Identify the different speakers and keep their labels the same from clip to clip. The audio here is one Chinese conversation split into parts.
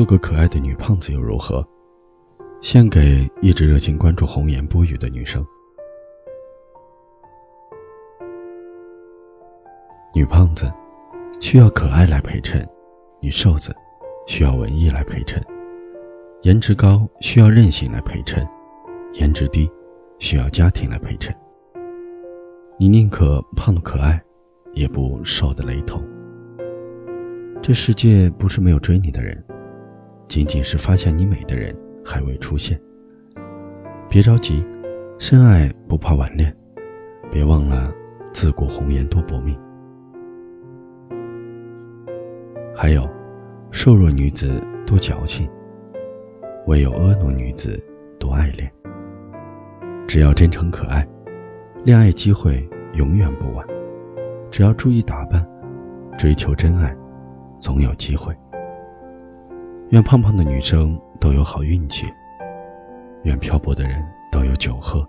Speaker 1: 做个可爱的女胖子又如何？献给一直热情关注红颜波语的女生。女胖子需要可爱来陪衬，女瘦子需要文艺来陪衬，颜值高需要任性来陪衬，颜值低需要家庭来陪衬。你宁可胖的可爱，也不瘦的雷同。这世界不是没有追你的人。仅仅是发现你美的人还未出现，别着急，深爱不怕晚恋，别忘了自古红颜多薄命。还有，瘦弱女子多矫情，唯有婀娜女子多爱恋。只要真诚可爱，恋爱机会永远不晚。只要注意打扮，追求真爱，总有机会。愿胖胖的女生都有好运气，愿漂泊的人都有酒喝，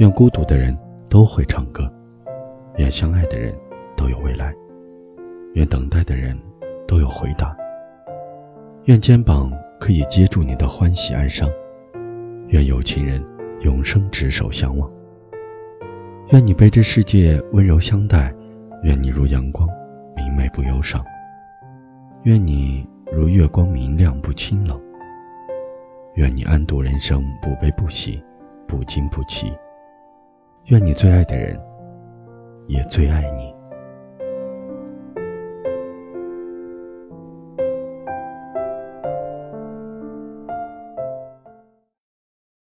Speaker 1: 愿孤独的人都会唱歌，愿相爱的人都有未来，愿等待的人都有回答，愿肩膀可以接住你的欢喜哀伤，愿有情人永生执手相望，愿你被这世界温柔相待，愿你如阳光明媚不忧伤，愿你。如月光明亮不清冷，愿你安度人生不悲不喜，不惊不奇。愿你最爱的人也最爱你。